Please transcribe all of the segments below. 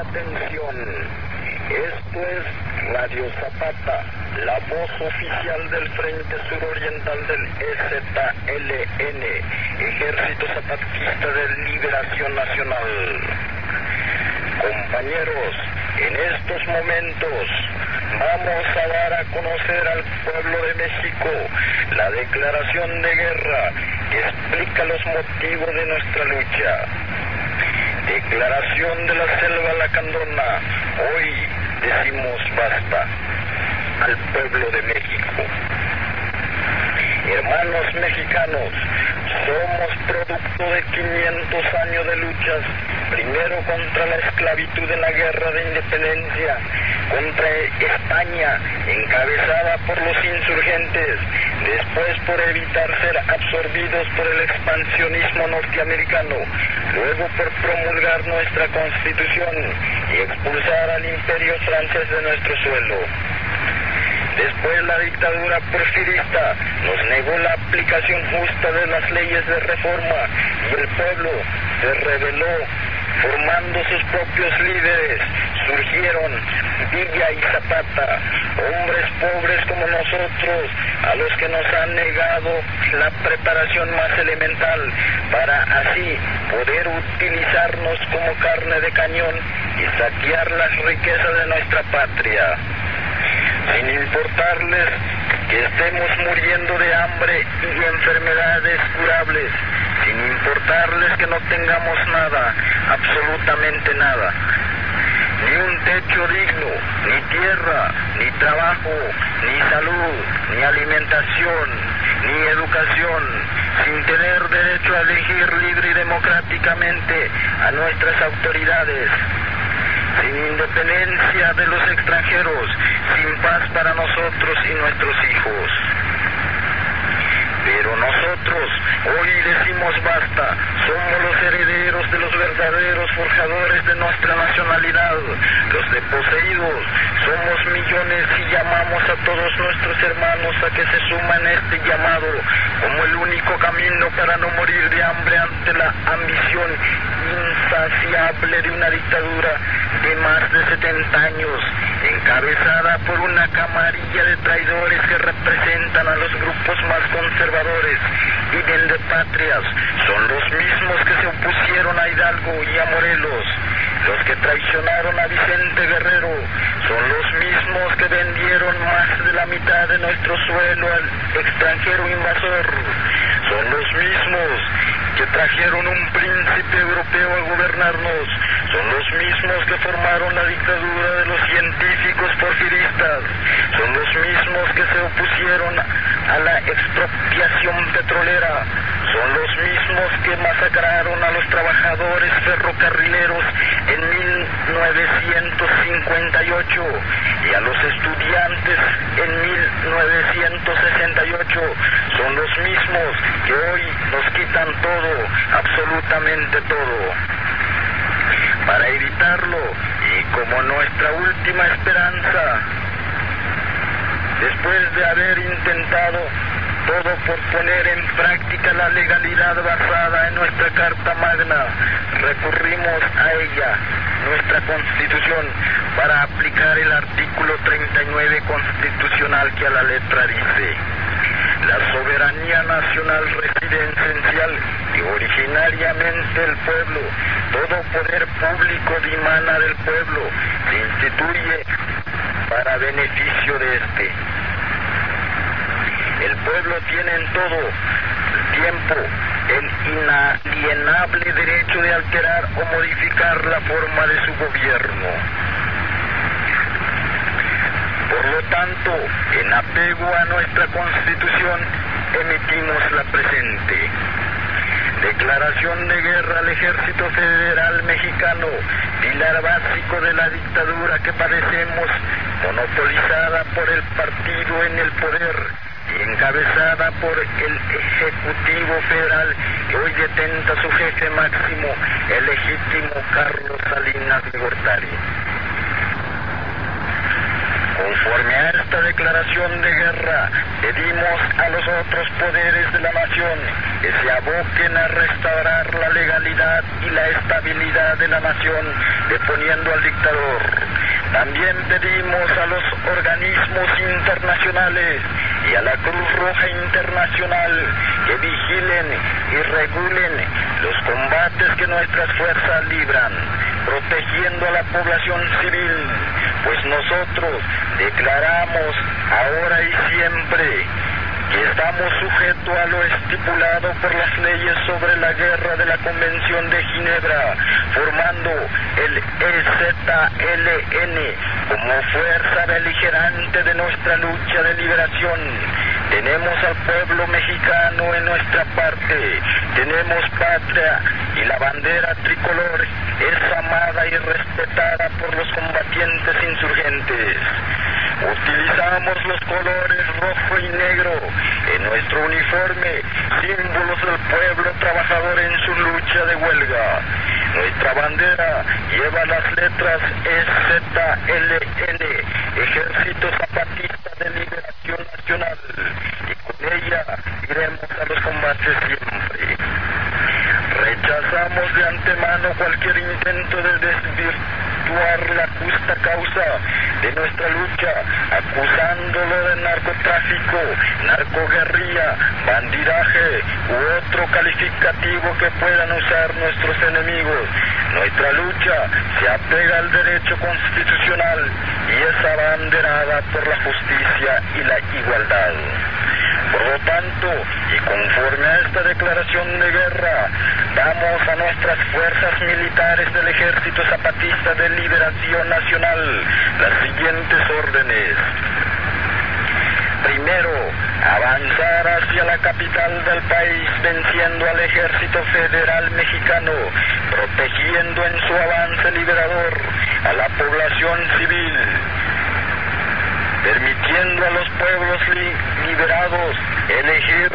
atención. Esto es Radio Zapata, la voz oficial del Frente Suroriental del EZLN, Ejército Zapatista de Liberación Nacional. Compañeros, en estos momentos vamos a dar a conocer al pueblo de México la declaración de guerra que explica los motivos de nuestra lucha. Declaración de la selva lacandona. Hoy decimos basta al pueblo de México. Hermanos mexicanos, somos producto de 500 años de luchas, primero contra la esclavitud en la guerra de independencia, contra España, encabezada por los insurgentes, después por evitar ser absorbidos por el expansionismo norteamericano, luego por promulgar nuestra constitución y expulsar al imperio francés de nuestro suelo. Después la dictadura porfirista nos negó la aplicación justa de las leyes de reforma y el pueblo se rebeló formando sus propios líderes. Surgieron Villa y Zapata, hombres pobres como nosotros, a los que nos han negado la preparación más elemental para así poder utilizarnos como carne de cañón y saquear las riquezas de nuestra patria sin importarles que estemos muriendo de hambre y enfermedades curables, sin importarles que no tengamos nada, absolutamente nada. Ni un techo digno, ni tierra, ni trabajo, ni salud, ni alimentación, ni educación, sin tener derecho a elegir libre y democráticamente a nuestras autoridades sin independencia de los extranjeros, sin paz para nosotros y nuestros hijos. Pero nosotros. Hoy decimos basta, somos los herederos de los verdaderos forjadores de nuestra nacionalidad, los deposeídos, somos millones y llamamos a todos nuestros hermanos a que se suman a este llamado como el único camino para no morir de hambre ante la ambición insaciable de una dictadura de más de 70 años, encabezada por una camarilla de traidores que representan a los grupos más conservadores y patrias, son los mismos que se opusieron a Hidalgo y a Morelos, los que traicionaron a Vicente Guerrero, son los mismos que vendieron más de la mitad de nuestro suelo al extranjero invasor, son los mismos que trajeron un príncipe europeo a gobernarnos, son los mismos que formaron la dictadura de los científicos porfiristas, son los mismos que se opusieron a la expropiación petrolera, son los mismos que masacraron a los trabajadores ferrocarrileros en 1958 y a los estudiantes en 1968, son los mismos que hoy nos quitan todo, absolutamente todo para evitarlo. Y como nuestra última esperanza, después de haber intentado todo por poner en práctica la legalidad basada en nuestra Carta Magna, recurrimos a ella, nuestra Constitución, para aplicar el artículo 39 constitucional que a la letra dice, la soberanía nacional residencial y originariamente el pueblo, todo poder público dimana del pueblo, se instituye para beneficio de este. El pueblo tiene en todo tiempo el inalienable derecho de alterar o modificar la forma de su gobierno. Por lo tanto, en apego a nuestra constitución, emitimos la presente. Declaración de guerra al Ejército Federal Mexicano, pilar básico de la dictadura que padecemos, monopolizada por el partido en el poder y encabezada por el Ejecutivo Federal que hoy detenta su jefe máximo, el legítimo Carlos Salinas de Gortari. Conforme a esta declaración de guerra, pedimos a los otros poderes de la nación que se aboquen a restaurar la legalidad y la estabilidad de la nación, deponiendo al dictador. También pedimos a los organismos internacionales y a la Cruz Roja Internacional que vigilen y regulen los combates que nuestras fuerzas libran, protegiendo a la población civil, pues nosotros declaramos ahora y siempre que estamos sujetos a lo estipulado por las leyes sobre la guerra de la Convención de Ginebra, formando el EZLN como fuerza beligerante de nuestra lucha de liberación. Tenemos al pueblo mexicano en nuestra parte, tenemos patria y la bandera tricolor es amada y respetada por los combatientes insurgentes. Utilizamos los colores rojo y negro en nuestro uniforme, símbolos del pueblo trabajador en su lucha de huelga. Nuestra bandera lleva las letras EZLN, Ejército Zapatista de Liberación Nacional, y con ella iremos a los combates siempre. Rechazamos de antemano cualquier intento de desvirtuar la justa causa de nuestra lucha, acusándolo de narcotráfico, narcoguerrilla, bandidaje u otro calificativo que puedan usar nuestros enemigos. Nuestra lucha se apega al derecho constitucional y es abanderada por la justicia y la igualdad. Por lo tanto, y conforme a esta declaración de guerra, damos a nuestras fuerzas militares del Ejército Zapatista de Liberación Nacional las siguientes órdenes. Primero, avanzar hacia la capital del país venciendo al ejército federal mexicano, protegiendo en su avance liberador a la población civil, permitiendo a los pueblos liberados elegir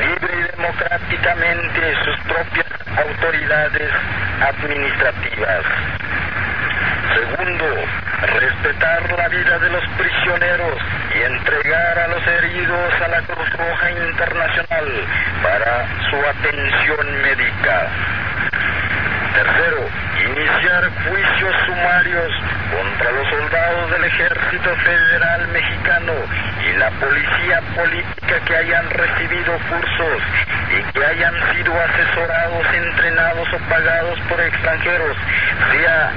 libre y democráticamente sus propias autoridades administrativas. Segundo, respetar la vida de los prisioneros y entregar a los heridos a la Cruz Roja Internacional para su atención médica. Tercero, iniciar juicios sumarios contra los soldados del Ejército Federal Mexicano y la policía política que hayan recibido cursos y que hayan sido asesorados, entrenados o pagados por extranjeros, sea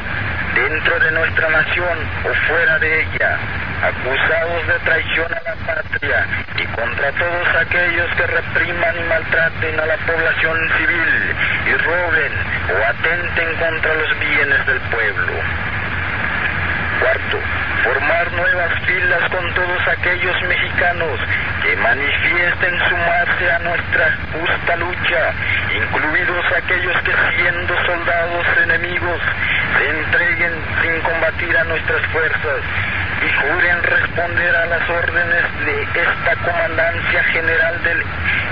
dentro de nuestra nación o fuera de ella, acusados de traición a la patria y contra todos aquellos que repriman y maltraten a la población civil y roben o atenten contra los bienes del pueblo. Cuarto, formar nuevas filas con todos aquellos mexicanos que manifiesten sumarse a nuestra justa lucha, incluidos aquellos que siendo soldados enemigos se entreguen sin combatir a nuestras fuerzas y juren responder a las órdenes de esta Comandancia General del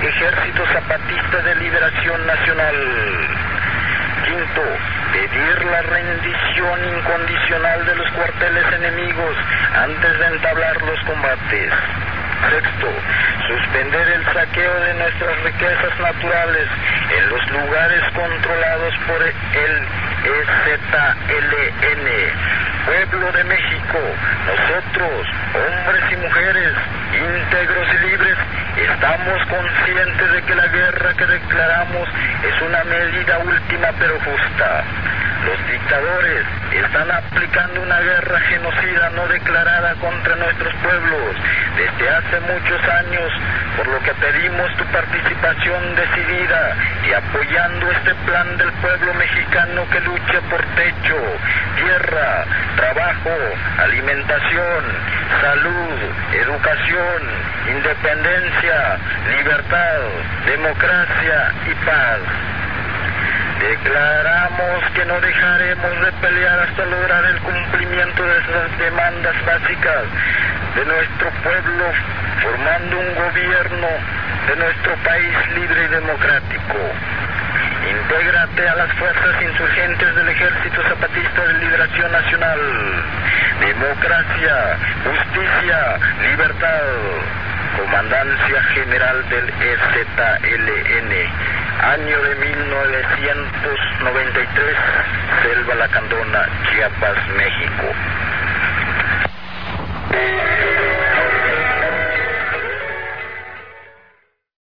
Ejército Zapatista de Liberación Nacional. Quinto, pedir la rendición incondicional de los cuarteles enemigos antes de entablar los combates. Sexto, suspender el saqueo de nuestras riquezas naturales en los lugares controlados por el EZLN. Pueblo de México, nosotros, hombres y mujeres, íntegros y libres, estamos conscientes de que la guerra que declaramos es una medida última pero justa. Los dictadores están aplicando una guerra genocida no declarada contra nuestros pueblos desde hace muchos años, por lo que pedimos tu participación decidida y apoyando este plan del pueblo mexicano que lucha por techo, tierra, trabajo, alimentación, salud, educación, independencia, libertad, democracia y paz. Declaramos que no dejaremos de pelear hasta lograr el cumplimiento de esas demandas básicas de nuestro pueblo, formando un gobierno de nuestro país libre y democrático. Intégrate a las fuerzas insurgentes del Ejército Zapatista de Liberación Nacional. Democracia, justicia, libertad. Comandancia General del EZLN año de 1993, Selva La Candona, Chiapas, México.